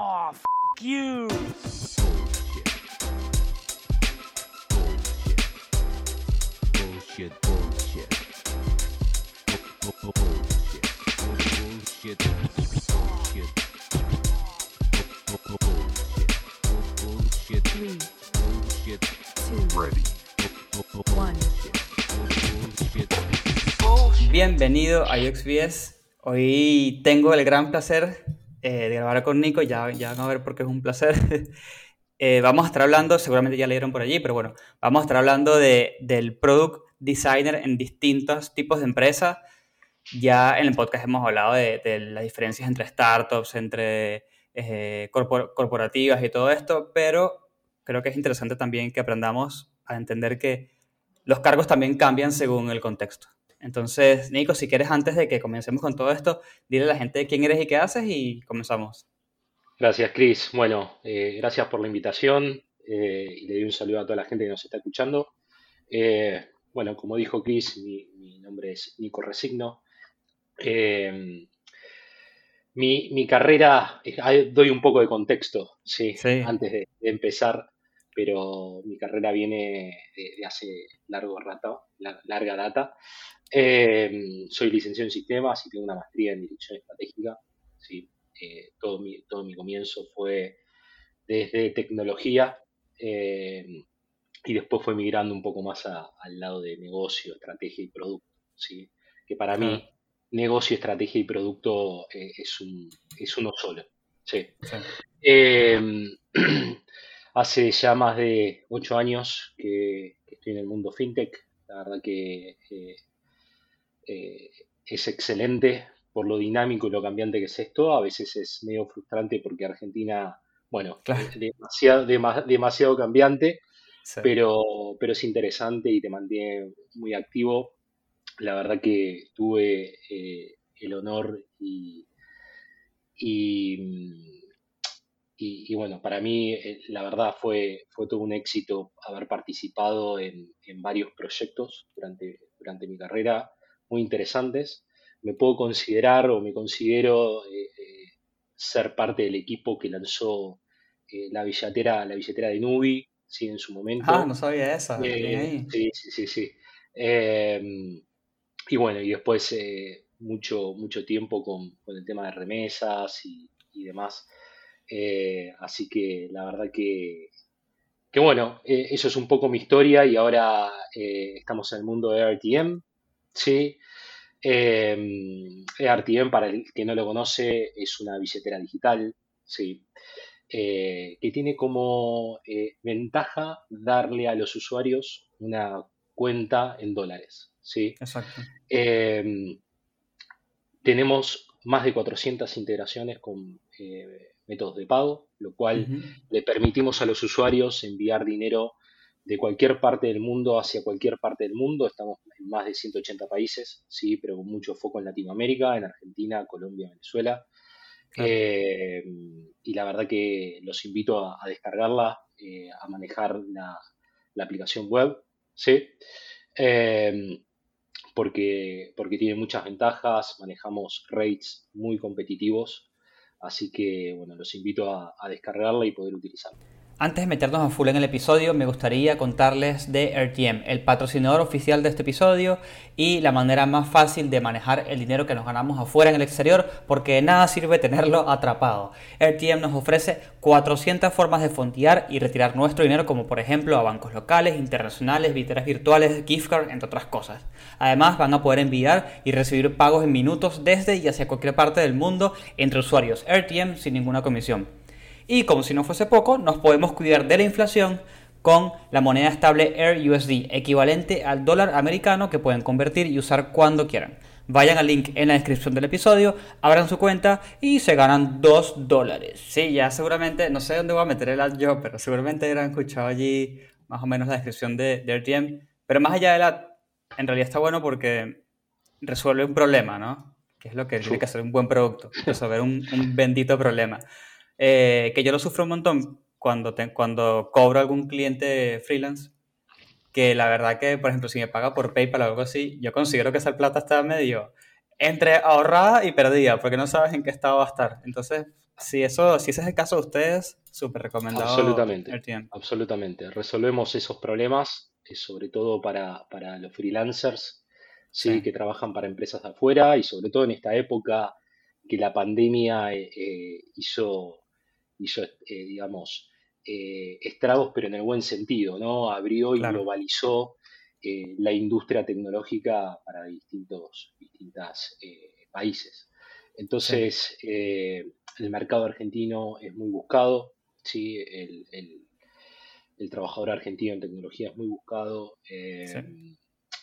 Oh, f you. Bullshit, bullshit. Bu- bu- Bullshit. Bullshit. Bullshit. Bu- bu- Bullshit. Bu- Bullshit. Three, Bullshit. two, Ready. Bu- bu- bu- one. Bullshit. Bienvenido a UXBS. Hoy tengo el gran placer eh, de grabar con Nico, ya, ya van a ver por qué es un placer. Eh, vamos a estar hablando, seguramente ya leyeron por allí, pero bueno, vamos a estar hablando de, del product designer en distintos tipos de empresas. Ya en el podcast hemos hablado de, las diferencias entre startups, entre eh, corpor- corporativas y todo esto, pero creo que es interesante también que aprendamos a entender que los cargos también cambian según el contexto. Entonces, Nico, si quieres, antes de que comencemos con todo esto, dile a la gente quién eres y qué haces y comenzamos. Gracias, Chris. Bueno, eh, gracias por la invitación eh, y le doy un saludo a toda la gente que nos está escuchando. Eh, bueno, como dijo Chris, mi, mi nombre es Nico Resigno. Mi, mi carrera, doy un poco de contexto, sí, Sí. antes de, de empezar, pero mi carrera viene de, de hace largo rato, la- larga data. Eh, soy licenciado en sistemas y tengo una maestría en dirección estratégica. Sí, Eh, todo mi, todo mi comienzo fue desde tecnología eh, y después fue migrando un poco más a- al lado de negocio, estrategia y producto. ¿sí? Que para mí, negocio, estrategia y producto eh, es, un, es uno solo. Sí. Eh, hace ya más de ocho años que, que estoy en el mundo fintech. La verdad que eh, eh, es excelente por lo dinámico y lo cambiante que es esto. A veces es medio frustrante porque Argentina, bueno, Claro. es demasiado, dema- demasiado cambiante, Sí. pero, pero es interesante y te mantiene muy activo. La verdad que tuve eh, el honor y, y, y- y bueno, para mí eh, la verdad fue, fue todo un éxito haber participado en, en varios proyectos durante, durante mi carrera muy interesantes. Me puedo considerar o me considero eh, eh, ser parte del equipo que lanzó eh, la billetera, la billetera de Nubi, sí, en su momento. Ah, no sabía esa. Ahí. sí, sí, sí, sí. Eh, y bueno, y después mucho, mucho tiempo con, con el tema de remesas y, y demás. Así que la verdad que, que bueno, eh, eso es un poco mi historia y ahora eh, estamos en el mundo de RTM, ¿sí? Eh, RTM, para el que no lo conoce, es una billetera digital, ¿sí? eh, que tiene como eh, ventaja darle a los usuarios una cuenta en dólares, ¿sí? Exacto. Eh, tenemos más de 400 integraciones con eh, métodos de pago, lo cual le permitimos a los usuarios enviar dinero de cualquier parte del mundo hacia cualquier parte del mundo. Estamos en más de 180 países, sí, pero con mucho foco en Latinoamérica, en Argentina, Colombia, Venezuela. Claro. Eh, y la verdad que los invito a, a descargarla, eh, a manejar la, la aplicación web, ¿sí? Eh, porque, porque tiene muchas ventajas, manejamos rates muy competitivos, así que bueno, los invito a, a descargarla y poder utilizarla. Antes de meternos a full en el episodio, me gustaría contarles de RTM, el patrocinador oficial de este episodio y la manera más fácil de manejar el dinero que nos ganamos afuera en el exterior, porque de nada sirve tenerlo atrapado. RTM nos ofrece 400 formas de fondear y retirar nuestro dinero, como por ejemplo a bancos locales, internacionales, billeteras virtuales, gift card, entre otras cosas. Además, van a poder enviar y recibir pagos en minutos desde y hacia cualquier parte del mundo entre usuarios RTM sin ninguna comisión. Y como si no fuese poco, nos podemos cuidar de la inflación con la moneda estable Air USD, equivalente al dólar americano que pueden convertir y usar cuando quieran. Vayan al link en la descripción del episodio, abran su cuenta y se ganan 2 dólares. Sí, ya seguramente, no sé dónde voy a meter el ad yo, pero seguramente habrán escuchado allí más o menos la descripción de, de RTM. Pero más allá del ad, en realidad está bueno porque resuelve un problema, ¿no? Que es lo que tiene que hacer un buen producto, resolver un, un bendito problema. Eh, que yo lo sufro un montón cuando, te- cuando cobro a algún cliente freelance, que la verdad que, por ejemplo, si me paga por PayPal o algo así, yo considero que esa plata está medio entre ahorrada y perdida, porque no sabes en qué estado va a estar. Entonces, si, eso, si ese es el caso de ustedes, súper recomendado. Absolutamente. RTM. Absolutamente. Resolvemos esos problemas, eh, sobre todo para, para los freelancers, ¿sí? Sí. que trabajan para empresas de afuera y sobre todo en esta época que la pandemia eh, eh, hizo, hizo eh, digamos, eh, estragos, pero en el buen sentido, ¿no? Abrió y Claro. globalizó eh, la industria tecnológica para distintos distintas, países. Entonces, el mercado argentino es muy buscado, ¿sí? El, el- el trabajador argentino en tecnología es muy buscado. Sí.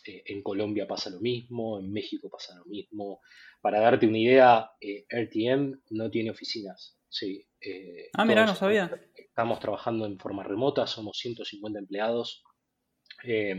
en Colombia pasa lo mismo, en México pasa lo mismo. Para darte una idea, eh, RTM no tiene oficinas. Sí, eh, Ah, mira, no sabía. estamos trabajando en forma remota, somos 150 empleados. Eh,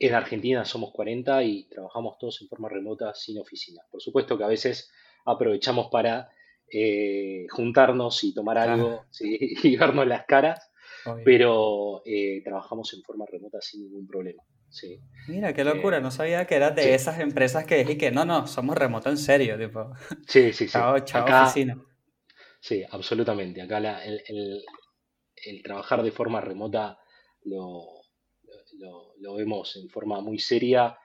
en Argentina somos 40 y trabajamos todos en forma remota sin oficinas. Por supuesto que a veces aprovechamos para eh, juntarnos y tomar algo ¿sí? y vernos las caras, Obvio. pero eh, trabajamos en forma remota sin ningún problema. Sí, Mira, qué locura, Eh, no sabía que eras de sí. esas empresas que dije que no, no, somos remoto en serio, tipo, sí, sí. sí. chao, chao Acá, oficina. Sí, absolutamente. Acá la- el, el- el trabajar de forma remota lo, lo- lo vemos en forma muy seria.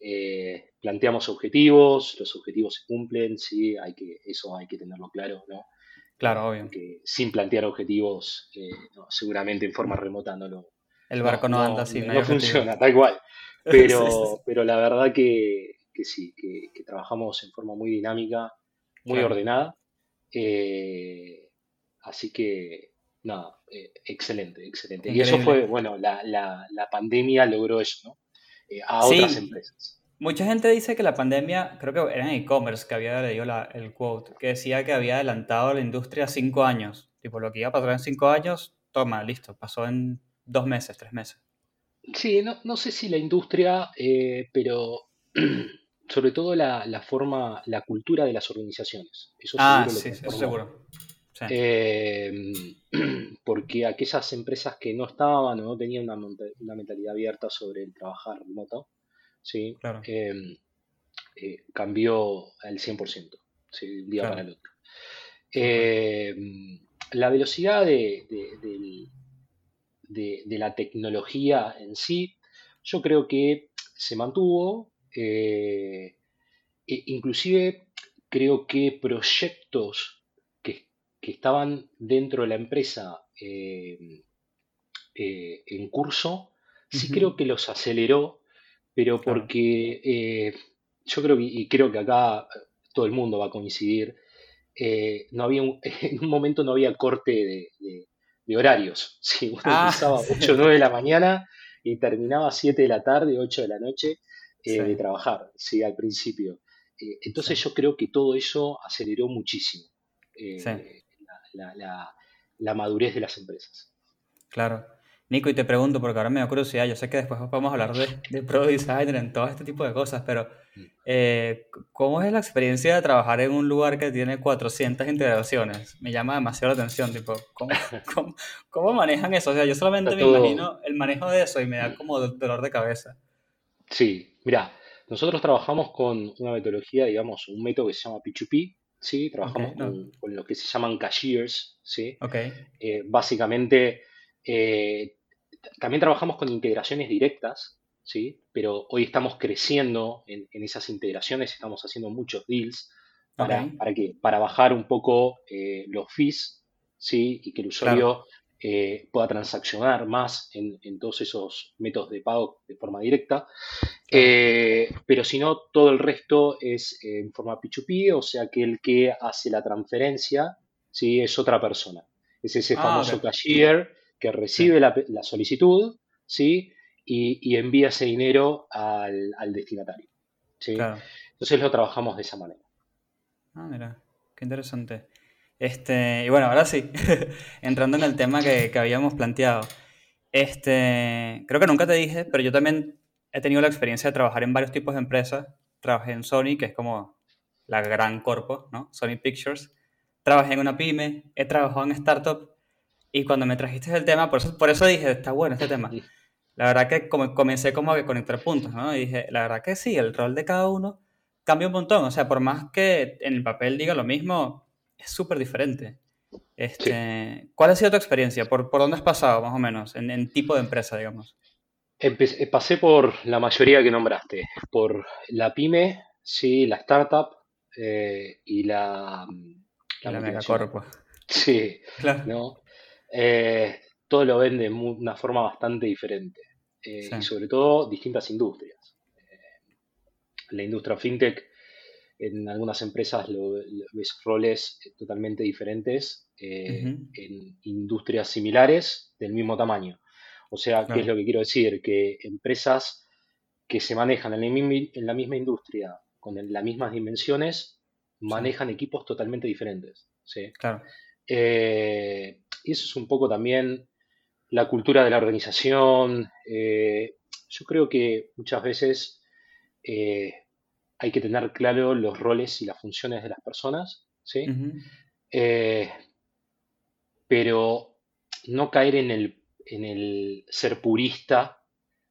Eh, planteamos objetivos, los objetivos se cumplen, sí, hay que, eso hay que tenerlo claro, ¿no? Claro, obvio. porque sin plantear objetivos, eh, no, seguramente en forma remota no lo, El barco no no, anda así, no, funciona, tal cual. Sí, sí, sí. Pero, pero la verdad que, que sí, que, que trabajamos en forma muy dinámica, muy Claro. ordenada. Eh, así que, nada, eh, excelente, excelente. Y eso fue, bueno, la, la, la pandemia logró eso, ¿no? Eh, a otras empresas. mucha gente dice que la pandemia, creo que era en e-commerce que había leído la- el quote, que decía que había adelantado la industria cinco años. Tipo, lo que iba a pasar en cinco años, toma, listo, pasó en dos meses, tres meses. Sí, no, no sé si la industria, pero sobre todo la, la forma, la cultura de las organizaciones. Eso Ah, seguro lo sí, eso seguro. Sí, Eh, porque aquellas empresas que no estaban o no tenían una, una mentalidad abierta sobre el trabajar remoto, ¿sí? claro, Eh, eh, cambió al 100%, ¿sí? de un día para el otro. Eh, la velocidad de, de- del- de- de la tecnología en sí, yo creo que se mantuvo, eh, e- inclusive creo que proyectos que, que estaban dentro de la empresa eh, eh, en curso, sí creo que los aceleró, pero Claro. porque eh, yo creo que, y creo que acá todo el mundo va a coincidir, no había un- en un momento no había corte de, de- de horarios. Sí, uno Ah, empezaba sí, 8 o 9 de la mañana y terminaba a 7 de la tarde, 8 de la noche eh, de sí, trabajar, sí, al principio. Eh, entonces sí, yo creo que todo eso aceleró muchísimo sí, eh, la, la- la- la madurez de las empresas. claro. Nico, y te pregunto, porque ahora me da curiosidad, yo sé que después vamos a hablar de, de Product Designer, en todo este tipo de cosas, pero Mm. eh, ¿cómo es la experiencia de trabajar en un lugar que tiene 400 integraciones? Me llama demasiado la atención, tipo, ¿cómo, cómo, cómo manejan eso? O sea, yo solamente me imagino el manejo de eso y me da como do- dolor de cabeza. Sí, mira, nosotros trabajamos con una metodología, digamos, un método que se llama P2P, ¿sí? Trabajamos con, con lo que se llaman cashiers, ¿sí? Eh, básicamente, eh, también trabajamos con integraciones directas, ¿sí? Pero hoy estamos creciendo en, en esas integraciones, estamos haciendo muchos deals para, ¿para qué? Para bajar un poco eh, los fees, ¿sí? Y que el claro, usuario eh, pueda transaccionar más en, en todos esos métodos de pago de forma directa. Eh, pero si no, todo el resto es en forma P2P, o sea que el que hace la transferencia, ¿sí? Es otra persona. Es ese ah, famoso ok, cashier que sí, recibe la, la solicitud, ¿sí? Y, y envía ese dinero al, al destinatario, ¿sí? claro. Entonces lo trabajamos de esa manera. Ah, mira, qué interesante. Este, y bueno, ahora sí, entrando en el tema que, que habíamos planteado. Este, creo que nunca te dije, pero yo también he tenido la experiencia de trabajar en varios tipos de empresas. Trabajé en Sony, que es como la gran corpo, ¿no? Sony Pictures. Trabajé en una pyme, he trabajado en startup y cuando me trajiste el tema, por eso, por eso dije, está bueno este tema. La verdad que comencé como a conectar puntos, ¿no? Dije, la verdad que sí, el rol de cada uno cambia un montón. O sea, por más que en el papel diga lo mismo, es súper diferente. Este, ¿Cuál ha sido tu experiencia? ¿Por, por dónde has pasado, más o menos, en, en tipo de empresa, digamos? Empe- eh, pasé por la mayoría que nombraste, por la pyme, sí, la startup eh, y la, la La multinacional. megacorp. pues. Sí, Claro. ¿no? Eh, todo lo ven de una forma bastante diferente eh, Sí. y sobre todo distintas industrias. La industria fintech, en algunas empresas lo, lo- ves roles eh, totalmente diferentes eh, en industrias similares del mismo tamaño. O sea, ¿qué es lo que quiero decir? Que empresas que se manejan en la misma, en la misma industria, con el- las mismas dimensiones, manejan equipos totalmente diferentes. ¿sí? Claro. Eh, y eso es un poco también la cultura de la organización. Eh, yo creo que muchas veces eh, hay que tener claro los roles y las funciones de las personas, ¿sí? Eh, pero no caer en el, en el ser purista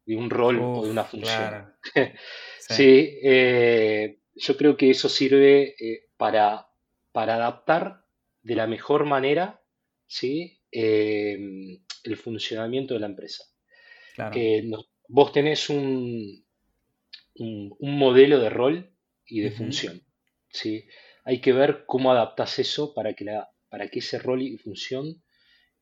de un rol o de una función. claro. Sí. Sí, eh, yo creo que eso sirve eh, para, para adaptar de la mejor manera, ¿sí? eh, el funcionamiento de la empresa. Claro. No- vos tenés un, un, un modelo de rol y de función, ¿sí? Hay que ver cómo adaptás eso para que, la, para que ese rol y función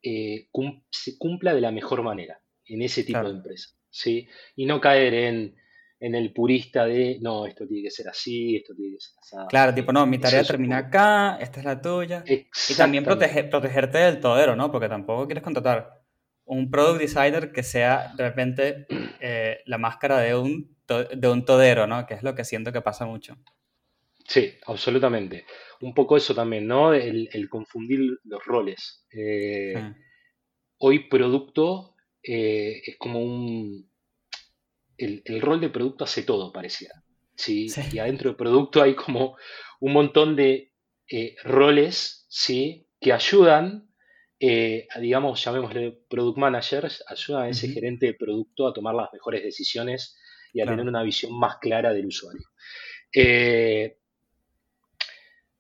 eh, cum- se cumpla de la mejor manera en ese tipo de empresa, ¿sí? Y no caer en, en el purista de, no, esto tiene que ser así, esto tiene que ser así. Claro, tipo, no, mi tarea termina acá, esta es la tuya. Y también protege- protegerte del todero, ¿no? Porque tampoco quieres contratar un product designer que sea de repente eh, la máscara de un, to- de un todero, ¿no? Que es lo que siento que pasa mucho. Sí, absolutamente. Un poco eso también, ¿no? El, el confundir los roles. Eh, Sí. hoy producto eh, es como un... El, el rol de producto hace todo, pareciera. ¿sí? Sí. Y adentro de producto hay como un montón de eh, roles, ¿sí? Que ayudan, a, digamos, llamémosle product managers, ayudan a ese gerente de producto a tomar las mejores decisiones y a Claro. tener una visión más clara del usuario. Eh,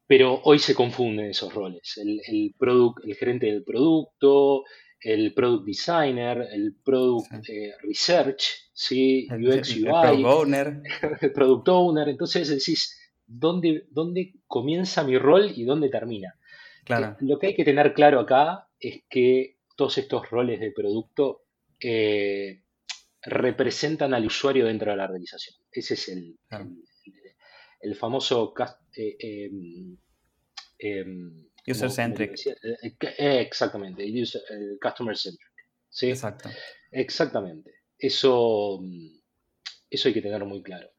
pero hoy se confunden esos roles. El, el, product, el gerente del producto, el product designer, el product Sí. eh, research, ¿sí? El, UX, el- UI, product owner. el product owner. Entonces decís, ¿dónde, ¿dónde comienza mi rol y dónde termina? Claro, Eh, Lo que hay que tener claro acá es que todos estos roles de producto eh, representan al usuario dentro de la organización. Ese es el, Claro. el, el famoso eh, em, em, ¿cómo- cómo User-centric. Eh, eh, exactamente, user- el customer centric. ¿sí? exacto. Exactamente. Eso, mm, eso hay que tenerlo muy claro.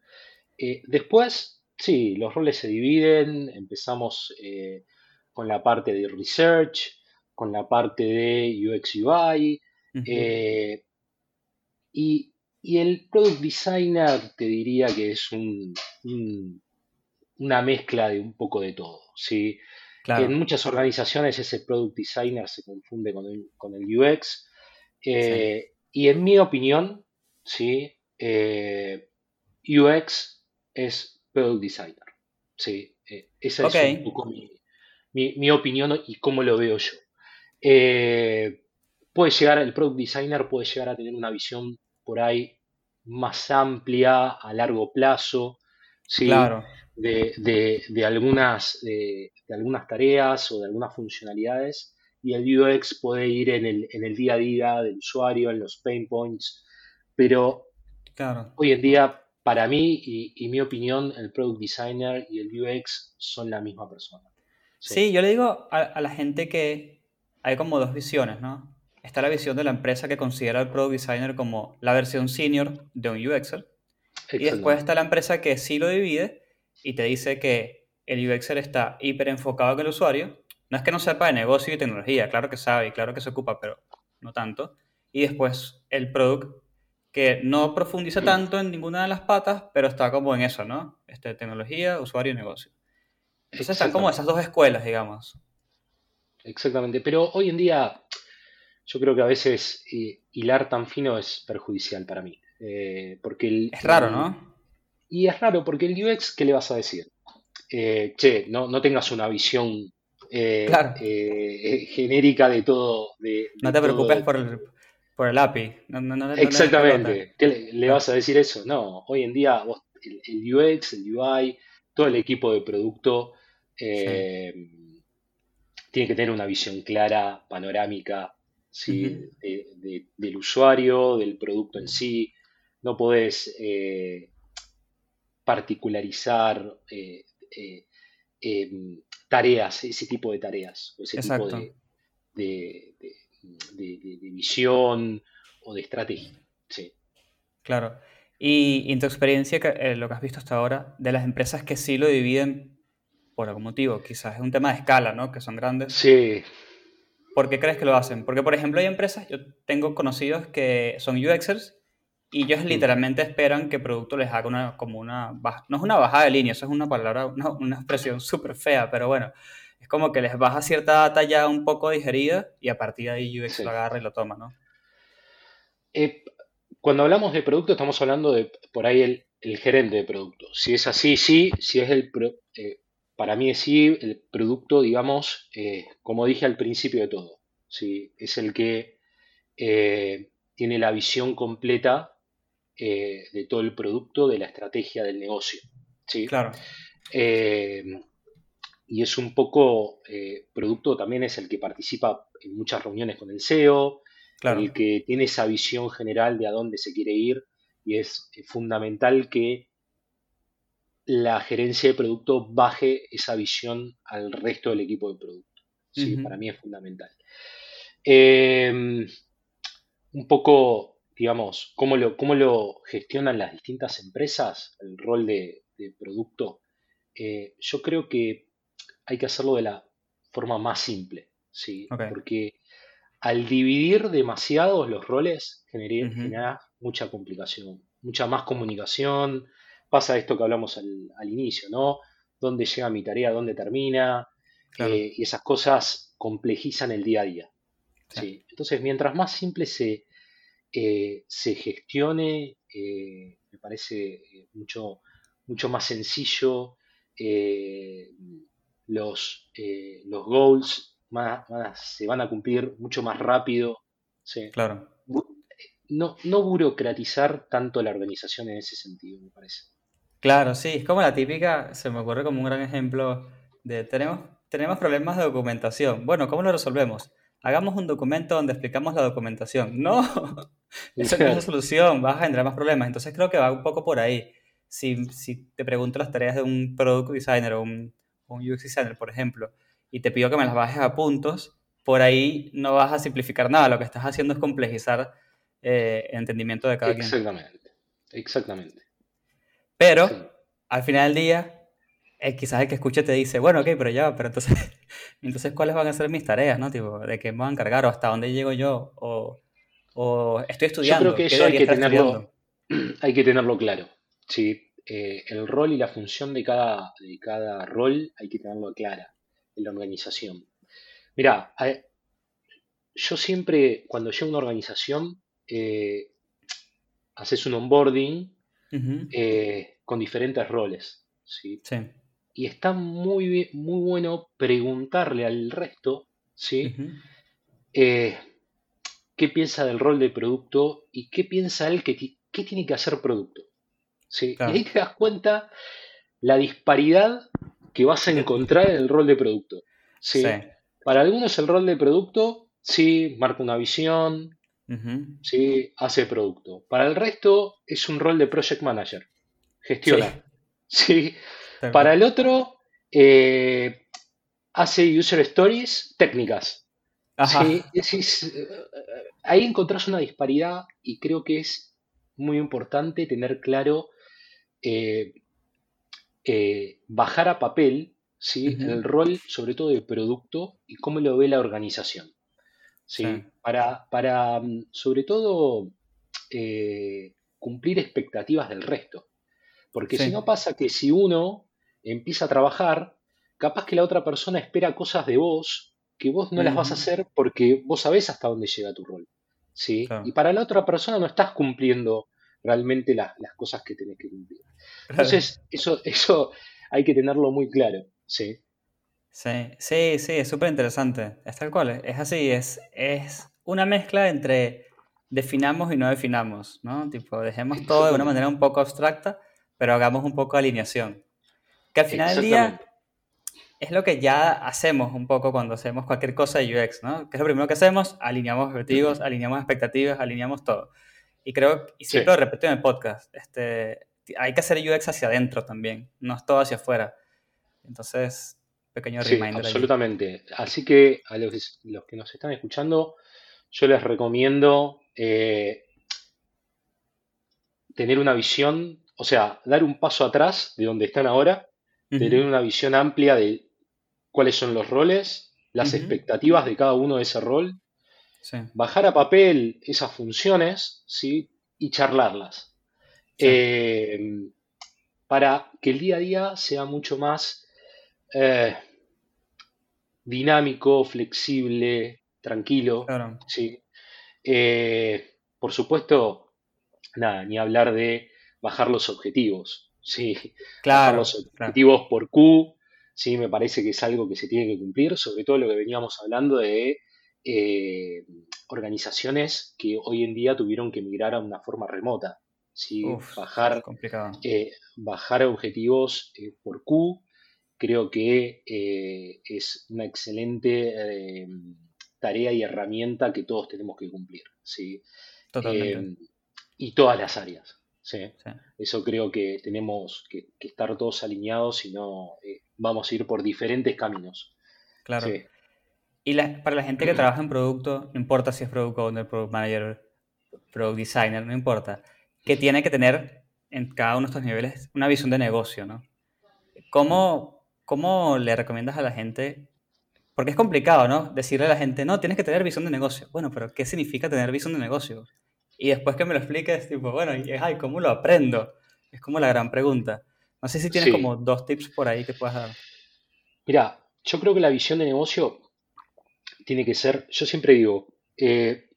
Eh, después, sí, los roles se dividen. Empezamos eh, con la parte de research, con la parte de UX UI. Eh, y, y el product designer te diría que es un- un- una mezcla de un poco de todo. ¿sí? Claro, En muchas organizaciones ese product designer se confunde con el, con el UX. eh, Y en mi opinión, ¿sí? Eh, UX es product designer. ¿sí? Eh, esa es un poco mi, mi- mi opinión y cómo lo veo yo. Eh, puede llegar, el product designer puede llegar a tener una visión por ahí más amplia, a largo plazo, ¿sí? claro. de, de- de algunas, de, algunas tareas o de algunas funcionalidades y el UX puede ir en el, en el día a día del usuario, en los pain points, pero Claro. hoy en día, para mí y, y mi opinión, el product designer y el UX son la misma persona. Sí, yo le digo a, a la gente que hay como dos visiones, ¿no? Está la visión de la empresa que considera al product designer como la versión senior de un UXer. Y después está la empresa que sí lo divide y te dice que el UXer está hiper enfocado en el usuario. No es que no sepa de negocio y tecnología, claro que sabe y claro que se ocupa, pero no tanto. Y después el product que no profundiza tanto en ninguna de las patas, pero está como en eso, ¿no? Este, tecnología, usuario y negocio. Entonces están como esas dos escuelas, digamos. Exactamente, pero hoy en día yo creo que a veces eh, hilar tan fino es perjudicial para mí. Eh, porque el, Es raro, ¿no? Y es raro porque el UX, ¿qué le vas a decir? Eh, che, no, no tengas una visión Claro. genérica de todo. de- No te todo preocupes por el, por el API. No, no. Exactamente. ¿Qué le, le Claro. vas a decir eso? No, hoy en día vos- el, el UX, el UI, todo el equipo de producto tiene que tener una visión clara, panorámica, ¿sí? Ujú. de- de- del usuario, del producto en sí. No podés eh, particularizar eh, eh, em, tareas, ese tipo de tareas, o ese tipo Exacto. de, de- visión o de estrategia. Sí. Claro. Y, y en tu experiencia, lo que has visto hasta ahora, de las empresas que sí lo dividen por algún motivo, quizás es un tema de escala, ¿no? Que son grandes. Sí, ¿Por qué crees que lo hacen? Porque, por ejemplo, hay empresas, yo tengo conocidos que son UXers y ellos Mm. literalmente esperan que el producto les haga una, como una, baja- no es una bajada de línea, eso es una palabra, una, una expresión súper fea, pero bueno, es como que les baja cierta data ya un poco digerida y a partir de ahí UX Sí. lo agarra y lo toma, ¿no? Eh, cuando hablamos de producto, estamos hablando de por ahí el, el gerente de producto. Si es así, sí. Si es el pro- para mí es sí, el producto, digamos, eh, como dije al principio de todo, ¿sí? Es el que eh, tiene la visión completa eh, de todo el producto, de la estrategia del negocio, ¿sí? Claro, y es un poco, producto también es el que participa en muchas reuniones con el CEO, claro, el que tiene esa visión general de a dónde se quiere ir y es fundamental que la gerencia de producto baje esa visión al resto del equipo de producto. Sí, para mí es fundamental. Eh, un poco, digamos, cómo lo, cómo lo gestionan las distintas empresas, el rol de, de producto. Eh, yo creo que hay que hacerlo de la forma más simple, ¿sí? Porque al dividir demasiado los roles genera mucha complicación, mucha más comunicación. Pasa esto que hablamos al, al inicio, ¿no? ¿Dónde llega mi tarea? ¿Dónde termina? claro. Eh, y esas cosas complejizan el día a día. Sí. ¿sí? Entonces, mientras más simple se, eh, se gestione, eh, me parece eh, mucho, mucho más sencillo. los, eh, los goals más- más- se van a cumplir mucho más rápido. ¿sí? Claro. No, no burocratizar tanto la organización en ese sentido, me parece. Claro, sí, es como la típica, se me ocurre como un gran ejemplo de tenemos, tenemos problemas de documentación. Bueno, ¿cómo lo resolvemos? Hagamos un documento donde explicamos la documentación. No, eso no es la solución, vas a generar más problemas. Entonces creo que va un poco por ahí. Si, si te pregunto las tareas de un product designer o un, un UX designer, por ejemplo, y te pido que me las bajes a puntos, por ahí no vas a simplificar nada. Lo que estás haciendo es complejizar eh, el entendimiento de cada quien. Exactamente, exactamente. Pero Sí. al final del día, eh, quizás el que escuche te dice, bueno, ok, pero ya, pero entonces, entonces ¿cuáles van a ser mis tareas, no? Tipo, ¿de qué me van a encargar o hasta dónde llego yo? O, o estoy Yo estudiando, creo que ¿qué eso hay que tenerlo, estudiando? hay que tenerlo claro. ¿sí? Eh, el rol y la función de cada, de cada rol hay que tenerlo clara en la organización. Mira, yo siempre, cuando llego a una organización, eh, haces un onboarding Eh, con diferentes roles. ¿sí? Sí. Y está muy, bien- muy bueno preguntarle al resto, ¿sí? eh, qué piensa del rol de producto y qué piensa él que qué tiene que hacer producto. ¿sí? Claro. Y ahí te das cuenta la disparidad que vas a encontrar en el rol de producto. Sí. Para algunos el rol de producto, sí, marca una visión, sí, hace producto. Para el resto es un rol de project manager, gestiona. ¿sí? Para el otro, eh, hace user stories técnicas. Ajá, Sí, eh, ahí encontrás una disparidad y creo que es muy importante tener claro, eh, eh, bajar a papel el rol, sobre todo de producto y cómo lo ve la organización. ¿Sí? Sí. Para, para, mm, sobre todo, eh, cumplir expectativas del resto. Porque Sí. si no pasa que si uno empieza a trabajar, capaz que la otra persona espera cosas de vos que vos no las vas a hacer porque vos sabés hasta dónde llega tu rol. ¿sí? Claro. Y para la otra persona no estás cumpliendo realmente las, las cosas que tenés que cumplir. Entonces, eso, eso hay que tenerlo muy claro. ¿sí? Sí, sí, sí, es súper interesante. Es tal cual, es, así, es, es una mezcla entre definamos y no definamos, ¿no? Tipo, dejemos todo de una manera un poco abstracta, pero hagamos un poco de alineación. Que al final del día es lo que ya hacemos un poco cuando hacemos cualquier cosa de UX, ¿no? Que es lo primero que hacemos? Alineamos objetivos, alineamos expectativas, alineamos todo. Y creo, y Sí, siempre lo repito en el podcast, este, hay que hacer UX hacia adentro también, no es todo hacia afuera. Entonces, pequeño sí, reminder allí. absolutamente. Así que a los, los que nos están escuchando, yo les recomiendo eh, tener una visión, o sea, dar un paso atrás de donde están ahora, tener una visión amplia de cuáles son los roles, las expectativas de cada uno de ese rol, Sí, bajar a papel esas funciones, ¿sí? y charlarlas. sí, Eh, para que el día a día sea mucho más eh, dinámico, flexible, tranquilo, claro, ¿sí? Eh, por supuesto, nada, ni hablar de bajar los objetivos, ¿sí? Bajar los claro, claro. objetivos por Q, ¿sí? Me parece que es algo que se tiene que cumplir, sobre todo lo que veníamos hablando de eh, organizaciones que hoy en día tuvieron que migrar a una forma remota, ¿sí? Uf, Bajar, complicado. eh, bajar objetivos eh, por Q, creo que eh, es una excelente eh, tarea y herramienta que todos tenemos que cumplir, ¿sí? Totalmente. Eh, y todas las áreas, ¿sí? Sí, Eso creo que tenemos que, que estar todos alineados, si no eh, vamos a ir por diferentes caminos. claro. Sí, Y la- para la gente que trabaja en producto, no importa si es product owner, product manager, product designer, no importa, que tiene que tener en cada uno de estos niveles una visión de negocio, ¿no? ¿Cómo, cómo le recomiendas a la gente? Porque es complicado, ¿no? Decirle a la gente, no, tienes que tener visión de negocio. Bueno, pero ¿qué significa tener visión de negocio? Y después que me lo expliques, tipo, bueno, y es, ay, ¿cómo lo aprendo? Es como la gran pregunta. No sé si tienes sí. como dos tips por ahí que puedas dar. Mira, yo creo que la visión de negocio tiene que ser, yo siempre digo, eh,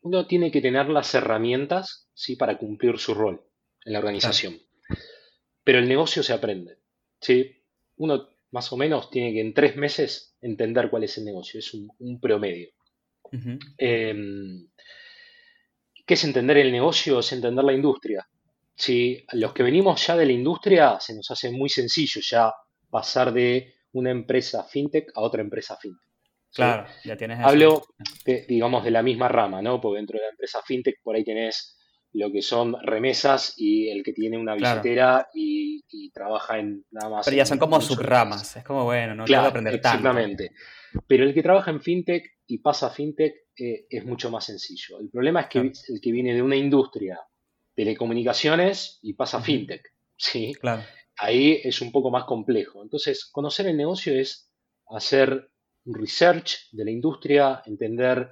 uno tiene que tener las herramientas, ¿sí? para cumplir su rol en la Claro, organización. Pero el negocio se aprende, ¿sí? Uno más o menos tiene que en tres meses entender cuál es el negocio, es un, un promedio. Em, ¿qué es entender el negocio? Es entender la industria. ¿sí? Los que venimos ya de la industria se nos hace muy sencillo ya pasar de una empresa fintech a otra empresa fintech. ¿sí? Claro, ya tienes eso. Hablo, de, digamos, de la misma rama, ¿no? Porque dentro de la empresa fintech por ahí tenés lo que son remesas y el que tiene una Claro. billetera y, y trabaja en nada más Pero ya son como subramas. Es como, bueno, no Claro, aprender tanto. exactamente. Pero el que trabaja en fintech y pasa a fintech eh, es mucho más sencillo. El problema es que Claro, el que viene de una industria, telecomunicaciones, y pasa a fintech, ¿sí? claro, Ahí es un poco más complejo. Entonces, conocer el negocio es hacer un research de la industria, entender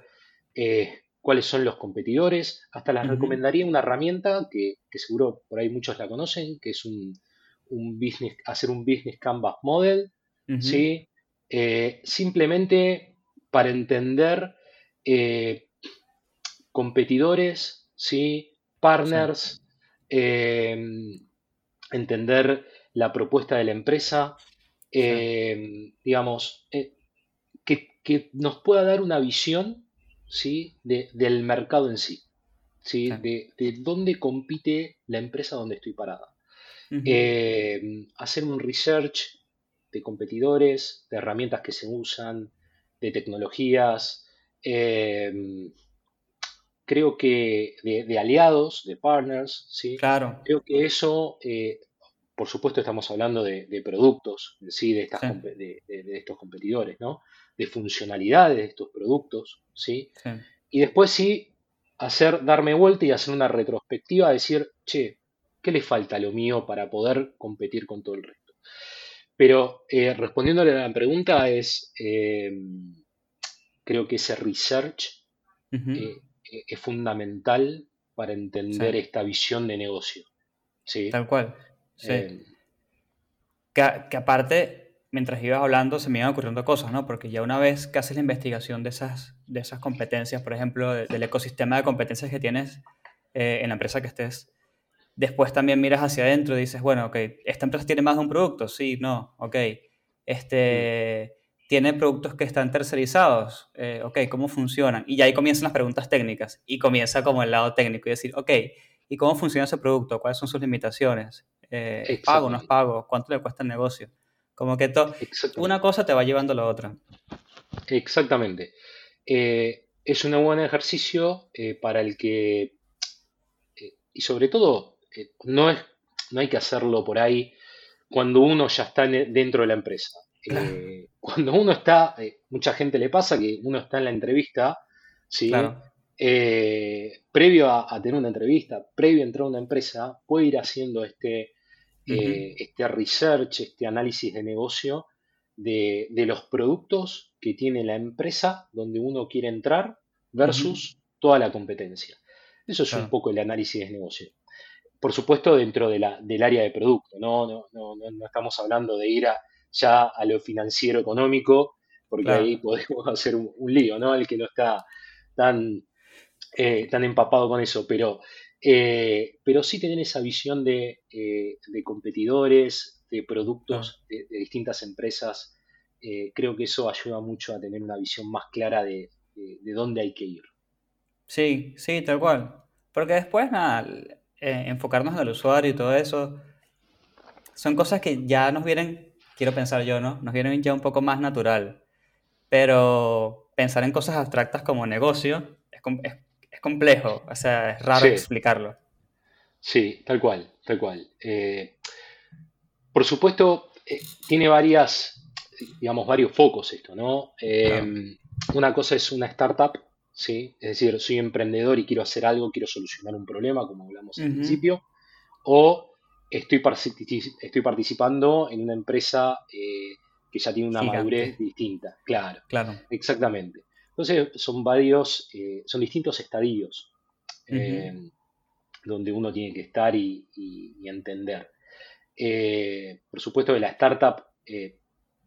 eh, cuáles son los competidores. Hasta les ujú, recomendaría una herramienta que, que seguro por ahí muchos la conocen, que es un, un business, hacer un business canvas model, ¿sí? Eh, simplemente para entender eh, competidores, ¿sí? sí, Partners, eh, entender la propuesta de la empresa, sí, digamos, que, que nos pueda dar una visión, ¿sí? de- del mercado en sí, ¿sí? De, de dónde compite la empresa donde estoy parada. Eh, hacer un research de competidores, de herramientas que se usan, de tecnologías, eh, creo que de, de aliados, de partners, ¿sí? claro, Creo que eso, eh, por supuesto estamos hablando de, de productos, ¿sí? De, estas, sí, de estos competidores, ¿no? De funcionalidades de estos productos, ¿sí? sí, Y después sí, hacer, darme vuelta y hacer una retrospectiva, decir, che, ¿qué le falta a lo mío para poder competir con todo el resto? Pero eh, respondiéndole a la pregunta es, eh, creo que ese research eh, eh, es fundamental para sí, entender esta visión de negocio, ¿sí? tal cual, sí. Que, a- que aparte, mientras ibas hablando, se me iban ocurriendo cosas, ¿no? Porque ya una vez que haces la investigación de esas, de esas competencias, por ejemplo, de- del ecosistema de competencias que tienes eh, en la empresa que estés, después también miras hacia adentro y dices, bueno, ok, ¿esta empresa tiene más de un producto? Sí, no, ok. Este, tiene productos que están tercerizados. Eh, ok, ¿cómo funcionan? Y ya ahí comienzan las preguntas técnicas. Y comienza como el lado técnico y decir, ok, ¿y cómo funciona ese producto? ¿Cuáles son sus limitaciones? Eh, ¿Es pago, no es pago? ¿Cuánto le cuesta el negocio? Como que una cosa te va llevando a la otra. Exactamente. Eh, es un buen ejercicio eh, para el que, y sobre todo, no, es, no hay que hacerlo por ahí cuando uno ya está dentro de la empresa. cuando uno está, mucha gente le pasa que uno está en la entrevista, ¿sí? previo a, tener una entrevista, previo a entrar a una empresa, puede ir haciendo este, eh, este research, este análisis de negocio de, los productos que tiene la empresa donde uno quiere entrar versus toda la competencia. Eso es un poco el análisis de negocio. Por supuesto, dentro de la, del área de producto, ¿no? No, no, no, estamos hablando de ir a, ya a lo financiero económico, porque ahí podemos hacer un, lío, ¿no? El que no está tan, eh, tan empapado con eso, pero eh, pero sí tener esa visión de, eh, competidores, de productos de, distintas empresas, eh, creo que eso ayuda mucho a tener una visión más clara de, dónde hay que ir. Sí, sí, tal cual. Porque después, nada, enfocarnos en el usuario y todo eso, son cosas que ya nos vienen, quiero pensar yo, ¿no? Nos vienen ya un poco más natural. Pero pensar en cosas abstractas como negocio es, es complejo, o sea, es raro explicarlo. Sí, tal cual, tal cual. Eh, por supuesto, eh, tiene varias, digamos, varios focos esto, ¿no? Eh, una cosa es una startup, ¿sí? Es decir, soy emprendedor y quiero hacer algo, quiero solucionar un problema, como hablamos al principio, o estoy, estoy participando en una empresa que ya tiene una madurez distinta. Claro, claro. Exactamente. Entonces son varios, eh, son distintos estadios eh, donde uno tiene que estar y, entender. Eh, por supuesto que la startup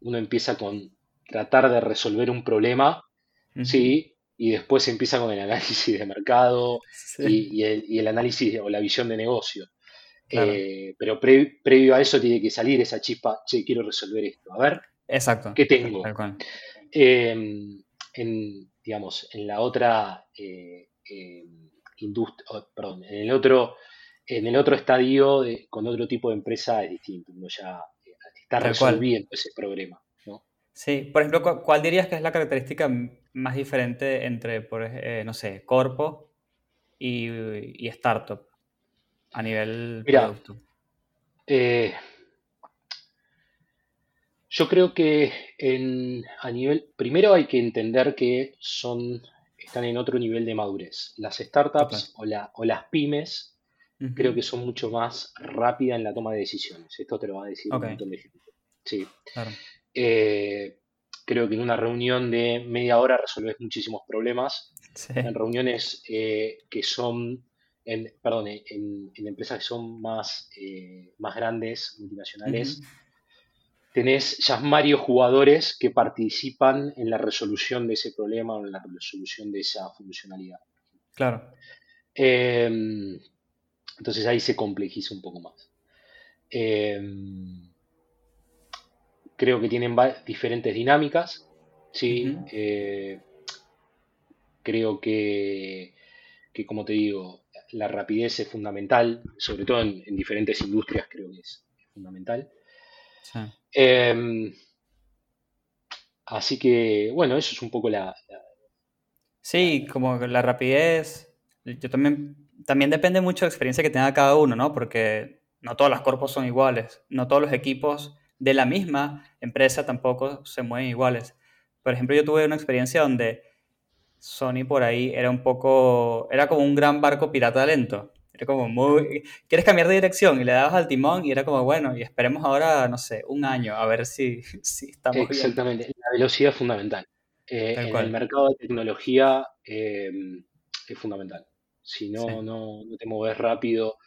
uno empieza con tratar de resolver un problema, ¿sí? Y después empieza con el análisis de mercado y, el, análisis o la visión de negocio. pero previo a eso tiene que salir esa chispa, che, quiero resolver esto. A ver, Exacto. ¿qué tengo? En, digamos, en la otra eh, eh, industria, perdón, en el otro, en el otro estadio con otro tipo de empresa es distinto, uno ya eh, está resolviendo ese problema. ¿no? Sí, por ejemplo, ¿cuál dirías que es la característica más diferente entre, por, no sé, corpo y, startup a nivel producto? Yo creo que en, a nivel, primero hay que entender que son, están en otro nivel de madurez. Las startups o, la, o las pymes creo que son mucho más rápidas en la toma de decisiones. Esto te lo va a decir un montón de gente. Sí. Eh, creo que en una reunión de media hora resolves muchísimos problemas. En reuniones eh, que son, en, perdón, en, empresas que son más, eh, más grandes, multinacionales tenés ya varios jugadores que participan en la resolución de ese problema o en la resolución de esa funcionalidad. Claro. Em, entonces ahí se complejiza un poco más. Em, creo que tienen diferentes dinámicas. Sí. Eh, creo que, como te digo, la rapidez es fundamental, sobre todo en, en diferentes industrias creo que es fundamental. Em, así que, bueno, eso es un poco la, Sí, como la rapidez. Yo también, también depende mucho de la experiencia que tenga cada uno, ¿no? Porque no todas las corpos son iguales, no todos los equipos de la misma empresa tampoco se mueven iguales. Por ejemplo, yo tuve una experiencia donde Sony por ahí era un poco, era como un gran barco pirata lento. Era como muy... ¿Quieres cambiar de dirección? Y le dabas al timón y era como, bueno, y esperemos ahora, no sé, un año a ver si, si estamos Exactamente, la velocidad es fundamental. Eh, en el mercado de tecnología eh, es fundamental. Si no, no, no, te mueves rápido.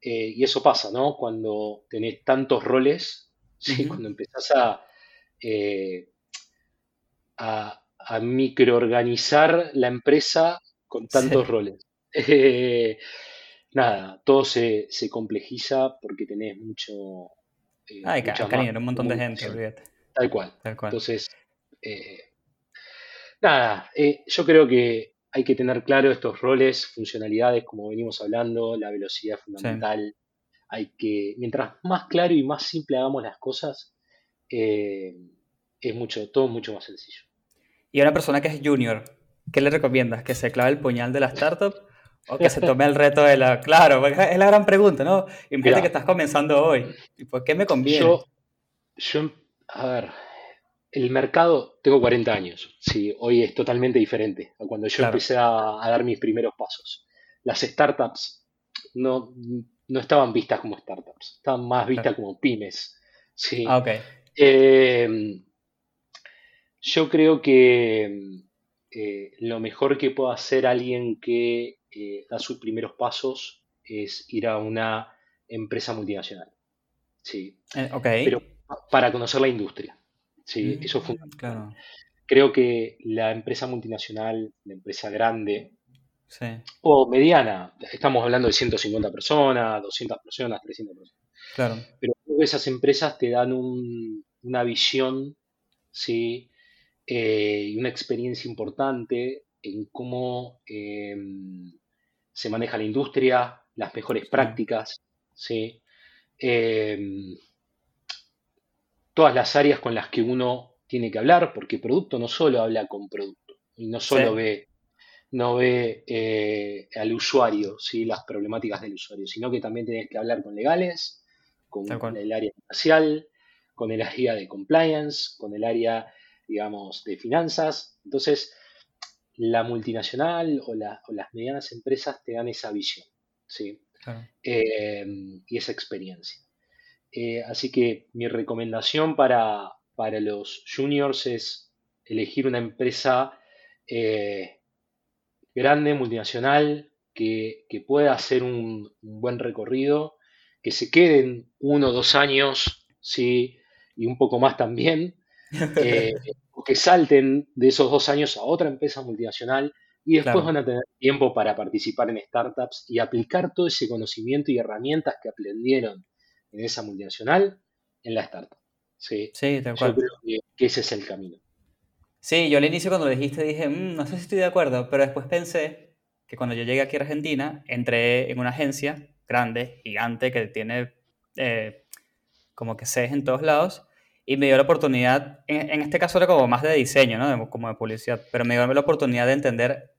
Eh, y eso pasa, ¿no? Cuando tenés tantos roles, ¿sí? cuando empezás a, a, a microorganizar la empresa con tantos roles. nada, todo se, se complejiza porque tenés mucho... Eh, Ay, cariño, un montón de gente, olvídate. tal cual. Tal cual. Entonces, eh, nada, eh, yo creo que hay que tener claro estos roles, funcionalidades, como venimos hablando, la velocidad fundamental. Hay que, mientras más claro y más simple hagamos las cosas, eh, es mucho, todo mucho más sencillo. Y a una persona que es junior, ¿qué le recomiendas? ¿Que se clave el puñal de la startup o que se tome el reto de la... Claro, es la gran pregunta, ¿no? Imagínate que estás comenzando hoy. ¿Y por qué me conviene? Yo, yo, a ver, el mercado, tengo 40 años, sí, hoy es totalmente diferente a cuando yo Claro. empecé a, a dar mis primeros pasos. Las startups no, no estaban vistas como startups, estaban más vistas como pymes, sí. Ah, ok. Eh, yo creo que eh, lo mejor que puede hacer alguien que eh, da sus primeros pasos es ir a una empresa multinacional. Sí, Eh, ok. pero pa- para conocer la industria. Sí, Mm, eso es fundamental. Claro, Creo que la empresa multinacional, la empresa grande sí. o mediana, estamos hablando de 150 personas, 200 personas, 300 personas. Claro. Pero creo que esas empresas te dan un- una visión, ¿sí? Eh, y una experiencia importante en cómo eh, se maneja la industria, las mejores prácticas, ¿sí? Eh, todas las áreas con las que uno tiene que hablar, porque producto no solo habla con producto, y no solo Sí. ve, no ve eh, al usuario, ¿sí? las problemáticas del usuario, sino que también tienes que hablar con legales, con cual. el área comercial, con el área de compliance, con el área, digamos, de finanzas. Entonces, la multinacional o, la- o las medianas empresas te dan esa visión, ¿sí? Claro. Eh, y esa experiencia. Eh, así que mi recomendación para, para los juniors es elegir una empresa eh, grande, multinacional, que, que pueda hacer un, un buen recorrido, que se queden uno o dos años, ¿sí? y un poco más también, o que salten de esos dos años a otra empresa multinacional y después Claro. van a tener tiempo para participar en startups y aplicar todo ese conocimiento y herramientas que aprendieron en esa multinacional en la startup. Sí, Sí, tal yo creo que, que ese es el camino. Sí, yo al inicio cuando lo dijiste dije, "Mm, no sé si estoy de acuerdo, pero después pensé que cuando yo llegué aquí a Argentina, entré en una agencia grande, gigante, que tiene eh, como que sedes en todos lados, y me dio la oportunidad, en, en este caso era como más de diseño, ¿no? De- como de publicidad, pero me dio la oportunidad de entender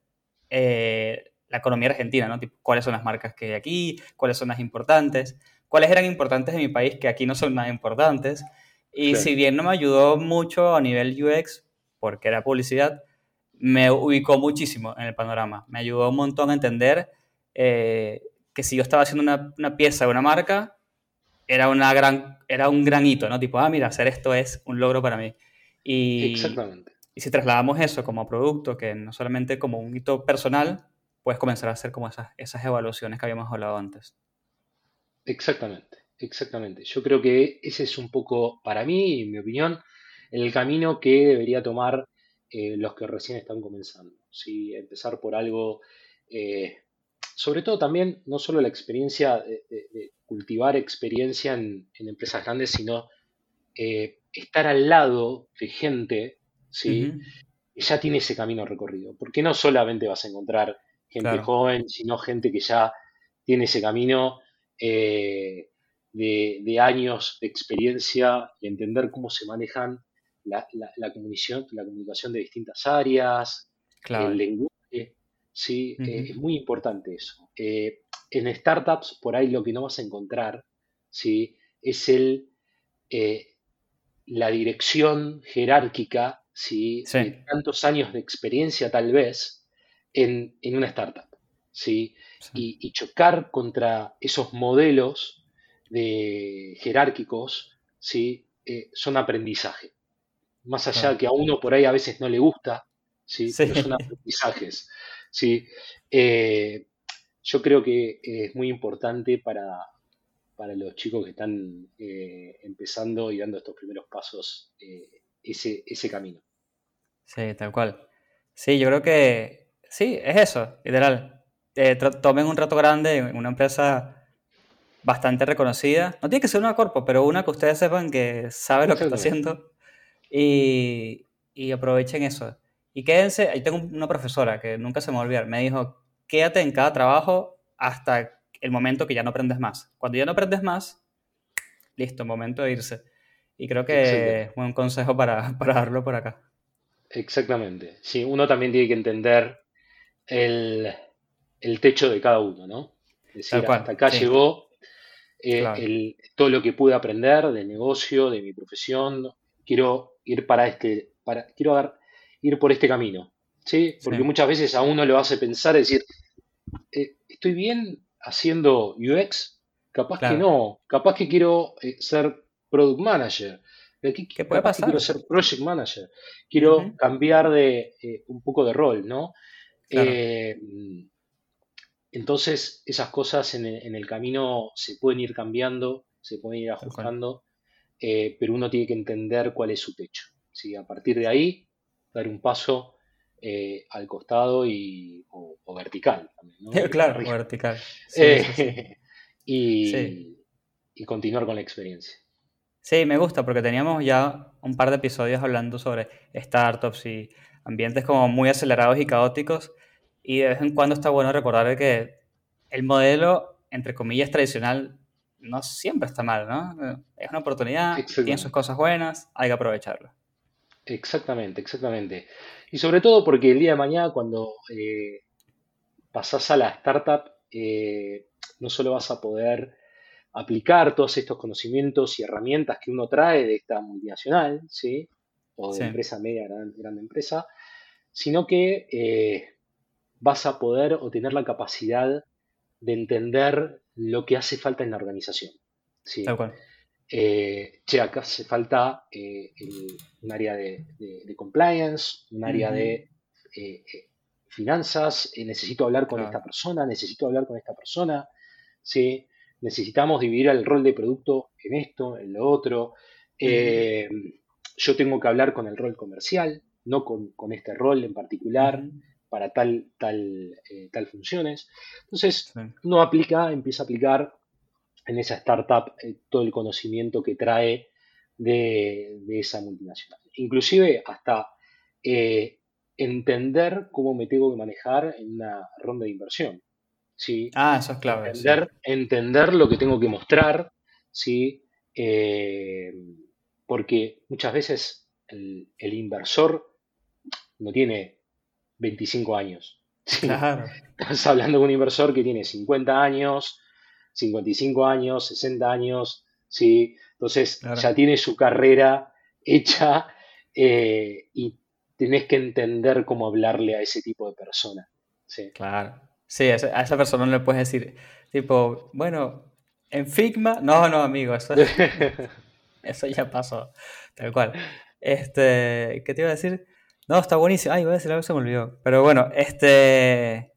eh, la economía argentina, ¿no? Tipo, cuáles son las marcas que hay aquí, cuáles son las importantes, cuáles eran importantes en mi país que aquí no son nada importantes. Y Claro. si bien no me ayudó mucho a nivel UX, porque era publicidad, me ubicó muchísimo en el panorama. Me ayudó un montón a entender eh, que si yo estaba haciendo una, una pieza de una marca, era, una gran, era un gran hito, ¿no? Tipo, ah, mira, hacer esto es un logro para mí. Y, Exactamente. y si trasladamos eso como producto, que no solamente como un hito personal, puedes comenzar a hacer como esas, esas evaluaciones que habíamos hablado antes. Exactamente, exactamente. Yo creo que ese es un poco, para mí, en mi opinión, el camino que debería tomar eh, los que recién están comenzando. ¿sí? Empezar por algo, eh, sobre todo también, no solo la experiencia de, de- de cultivar experiencia en, en empresas grandes, sino eh, estar al lado de gente, ¿sí? Que ya tiene ese camino recorrido. Porque no solamente vas a encontrar gente Claro. joven, sino gente que ya tiene ese camino eh, de, de años de experiencia y entender cómo se manejan la, la- la comunicación, la comunicación de distintas áreas, Claro. el lenguaje. ¿Sí? Eh, es muy importante eso. Eh, en startups, por ahí lo que no vas a encontrar ¿sí? es el, eh, la dirección jerárquica ¿sí? Sí. de tantos años de experiencia tal vez en, en una startup. ¿sí? Sí. Y, y chocar contra esos modelos de jerárquicos ¿sí? Son aprendizaje. Más allá Claro. que a uno por ahí a veces no le gusta, ¿sí? Sí. pero son aprendizajes. ¿Sí? Eh, yo creo que es muy importante para, para los chicos que están eh, empezando y dando estos primeros pasos eh, ese, ese camino. Sí, tal cual. Sí, yo creo que sí, es eso, literal. Eh, tomen un rato grande en una empresa bastante reconocida. No tiene que ser una corpo, pero una que ustedes sepan que sabe lo que está haciendo. Y, y aprovechen eso. Y quédense, ahí tengo una profesora que nunca se me va a olvidar, me dijo, quédate en cada trabajo hasta el momento que ya no aprendes más. Cuando ya no aprendes más, listo, momento de irse. Y creo que es un consejo para, para darlo por acá. Exactamente. Sí, uno también tiene que entender el, el techo de cada uno, ¿no? Es decir, cual, hasta acá sí, llegó eh, claro, el- todo lo que pude aprender del negocio, de mi profesión. Quiero ir para este, para, quiero dar- ir por este camino, ¿sí? sí, Porque muchas veces a uno lo hace pensar, decir, eh, ¿estoy bien haciendo UX? Capaz que no, capaz que quiero eh, ser product manager, ¿Qué puede que quiero pasar? ser project manager, quiero cambiar de eh, un poco de rol, ¿no? claro, entonces, esas cosas en el, en el camino se pueden ir cambiando, se pueden ir ajustando, pero uno tiene que entender cuál es su techo, ¿sí? A partir de ahí, dar un paso eh, al costado y, o, o vertical también, ¿no? Claro, arriba. vertical. Sí. Eh, Sí. y, y continuar con la experiencia. Sí, me gusta porque teníamos ya un par de episodios hablando sobre startups y ambientes como muy acelerados y caóticos y de vez en cuando está bueno recordar que el modelo, entre comillas, tradicional no siempre está mal, ¿no? Es una oportunidad, tiene sus cosas buenas, hay que aprovecharlo. Exactamente, exactamente. Y sobre todo porque el día de mañana cuando eh, pasás a la startup, eh, no solo vas a poder aplicar todos estos conocimientos y herramientas que uno trae de esta multinacional, ¿sí? O de Sí, empresa media, gran, grande empresa, sino que eh, vas a poder o tener la capacidad de entender lo que hace falta en la organización, ¿sí? tal cual. Eh, che, acá hace falta eh, el- un área de, de- de compliance, un área de eh, finanzas, necesito hablar con esta persona, necesito hablar con esta persona, ¿sí? Necesitamos dividir el rol de producto en esto, en lo otro. Yo tengo que hablar con el rol comercial, no con, con este rol en particular para tal, tal, tal funciones. Entonces, uno aplica, empieza a aplicar en esa startup eh, todo el conocimiento que trae de, de esa multinacional. Inclusive hasta eh, entender cómo me tengo que manejar en una ronda de inversión. ¿sí? Ah, eso es clave, sí. Entender, entender lo que tengo que mostrar, ¿sí? Eh, porque muchas veces el, el inversor no tiene 25 años. ¿sí? Claro, Estás hablando de un inversor que tiene 50 años, 55 años, 60 años, ¿sí? Entonces claro. ya tiene su carrera hecha eh, y tenés que entender cómo hablarle a ese tipo de persona, ¿sí? Claro. Sí, a esa, persona no le puedes decir, tipo, bueno, en Figma, no, no, amigo, eso, eso ya pasó, tal cual. Este, ¿qué te iba a decir? No, está buenísimo. Ay, iba a decir algo que se me olvidó. Pero bueno, este,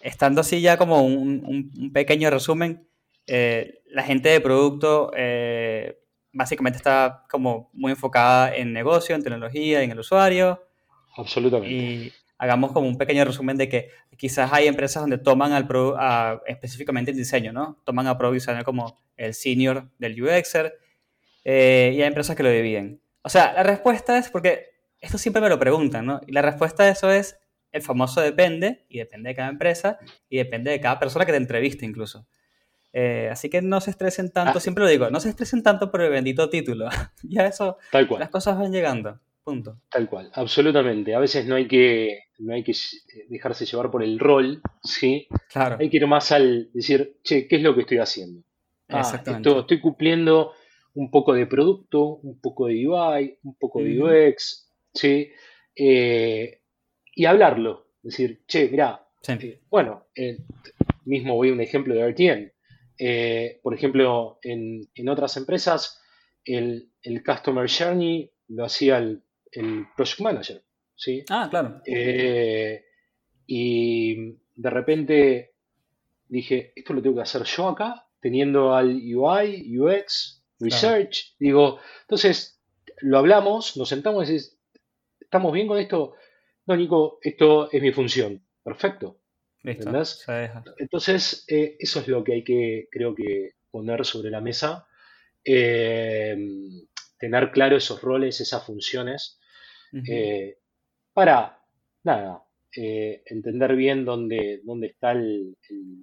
estando así ya como un, pequeño resumen, eh, la gente de producto eh, básicamente está como muy enfocada en negocio, en tecnología, en el usuario. Absolutamente. Y hagamos como un pequeño resumen de que quizás hay empresas donde toman al pro- a- específicamente el diseño, ¿no? Toman a Designer como el senior del UXer eh, y hay empresas que lo dividen. O sea, la respuesta es, porque esto siempre me lo preguntan, ¿no? Y la respuesta a eso es el famoso depende, y depende de cada empresa, y depende de cada persona que te entreviste incluso. Eh, así que no se estresen tanto, Ah, siempre lo digo, no se estresen tanto por el bendito título. ya eso, tal las cosas van llegando, punto. tal cual, absolutamente. A veces no hay que, no hay que eh, dejarse llevar por el rol, ¿sí? Claro, Hay que ir más al decir, che, ¿qué es lo que estoy haciendo? Ah, esto, exactamente. estoy cumpliendo un poco de producto, un poco de UI, un poco de UX, ¿sí? Eh, y hablarlo. Decir, che, mirá, Sí, eh, bueno, eh, mismo voy a un ejemplo de RTN. Eh, por ejemplo, en, en otras empresas, el, el Customer Journey lo hacía el, el Project Manager, ¿sí? Ah, claro. Eh, y de repente dije, esto lo tengo que hacer yo acá, teniendo al UI, UX, Claro. Research. Digo, entonces lo hablamos, nos sentamos y decís, ¿estamos bien con esto? No, Nico, esto es mi función. Perfecto, Listo. Entonces, eh, eso es lo que hay que, creo que, poner sobre la mesa. Eh, tener claro esos roles, esas funciones, eh, para, nada, entender bien dónde, dónde están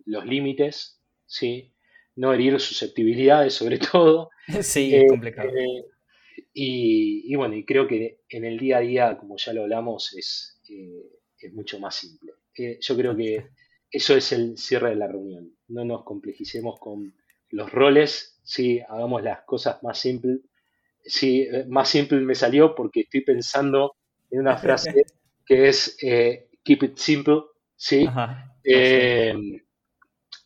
los límites, ¿sí? No herir susceptibilidades, sobre todo. Sí, es complicado. y, y bueno, y creo que en el día a día, como ya lo hablamos, es, eh, es mucho más simple. Eh, yo creo que eso es el cierre de la reunión. No nos complejicemos con los roles, sí, hagamos las cosas más simples. Sí, eh, más simple me salió porque estoy pensando en una frase que es eh, keep it simple, sí.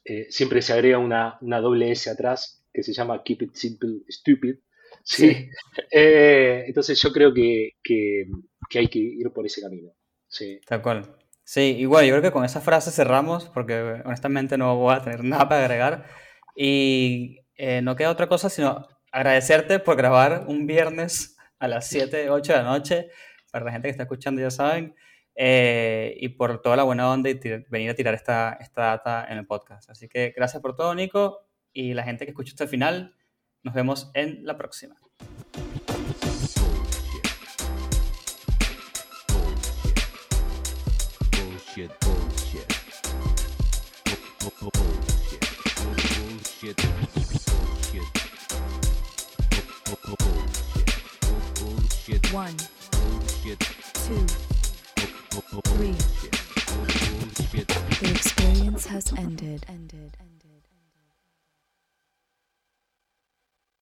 Eh, siempre se agrega una, una doble S atrás que se llama keep it simple stupid, sí. Sí. Eh, entonces yo creo que, que- que hay que ir por ese camino, sí. Tal cual. Sí, igual, yo creo que con esa frase cerramos porque honestamente no voy a tener nada para agregar. Y eh, no queda otra cosa sino agradecerte por grabar un viernes a las 7, 8 de la noche. Para la gente que está escuchando, ya saben. eh, y por toda la buena onda y venir a tirar esta, esta data en el podcast. Así que gracias por todo, Nico. Y la gente que escuchó hasta el final, nos vemos en la próxima. Bullshit, bullshit. Bu- bu- Bullshit. Bullshit. Bullshit. Bu- bu- Bullshit. One, Bullshit. two, Three. Bullshit. the experience has ended. ended.